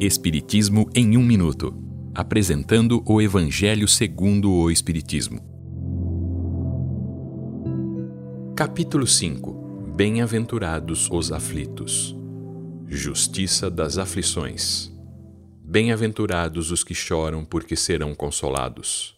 Espiritismo em um minuto, apresentando o Evangelho segundo o Espiritismo. Capítulo 5. Bem-aventurados os aflitos. Justiça das aflições. Bem-aventurados os que choram, porque serão consolados.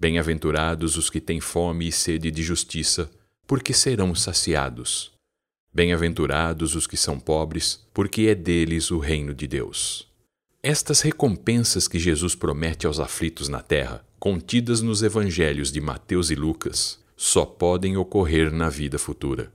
Bem-aventurados os que têm fome e sede de justiça, porque serão saciados. Bem-aventurados os que são pobres, porque é deles o reino de Deus. Estas recompensas que Jesus promete aos aflitos na terra, contidas nos evangelhos de Mateus e Lucas, só podem ocorrer na vida futura.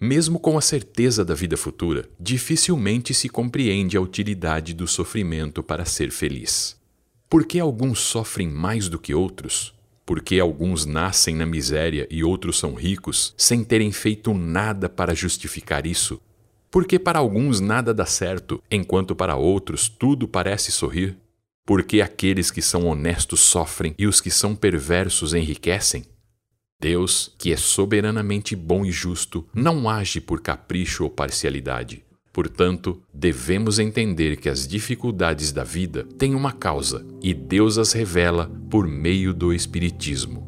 Mesmo com a certeza da vida futura, dificilmente se compreende a utilidade do sofrimento para ser feliz. Por que alguns sofrem mais do que outros? Porque alguns nascem na miséria e outros são ricos, sem terem feito nada para justificar isso? Porque para alguns nada dá certo, enquanto para outros tudo parece sorrir? Porque aqueles que são honestos sofrem e os que são perversos enriquecem? Deus, que é soberanamente bom e justo, não age por capricho ou parcialidade. Portanto, devemos entender que as dificuldades da vida têm uma causa e Deus as revela por meio do Espiritismo.